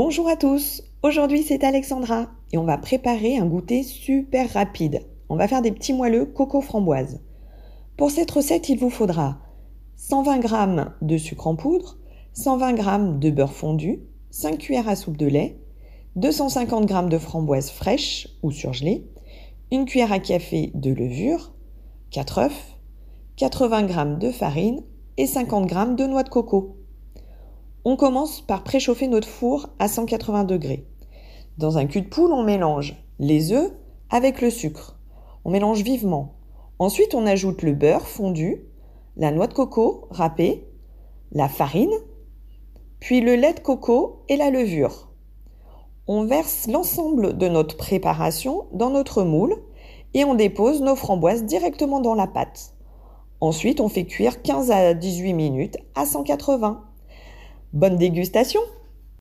Bonjour à tous, aujourd'hui c'est Alexandra et on va préparer un goûter super rapide. On va faire des petits moelleux coco framboise. Pour cette recette, il vous faudra 120 g de sucre en poudre, 120 g de beurre fondu, 5 cuillères à soupe de lait, 250 g de framboises fraîches ou surgelées, une cuillère à café de levure, 4 œufs, 80 g de farine et 50 g de noix de coco. On commence par préchauffer notre four à 180 degrés. Dans un cul de poule, on mélange les œufs avec le sucre. On mélange vivement. Ensuite, on ajoute le beurre fondu, la noix de coco râpée, la farine, puis le lait de coco et la levure. On verse l'ensemble de notre préparation dans notre moule et on dépose nos framboises directement dans la pâte. Ensuite, on fait cuire 15 à 18 minutes à 180. Bonne dégustation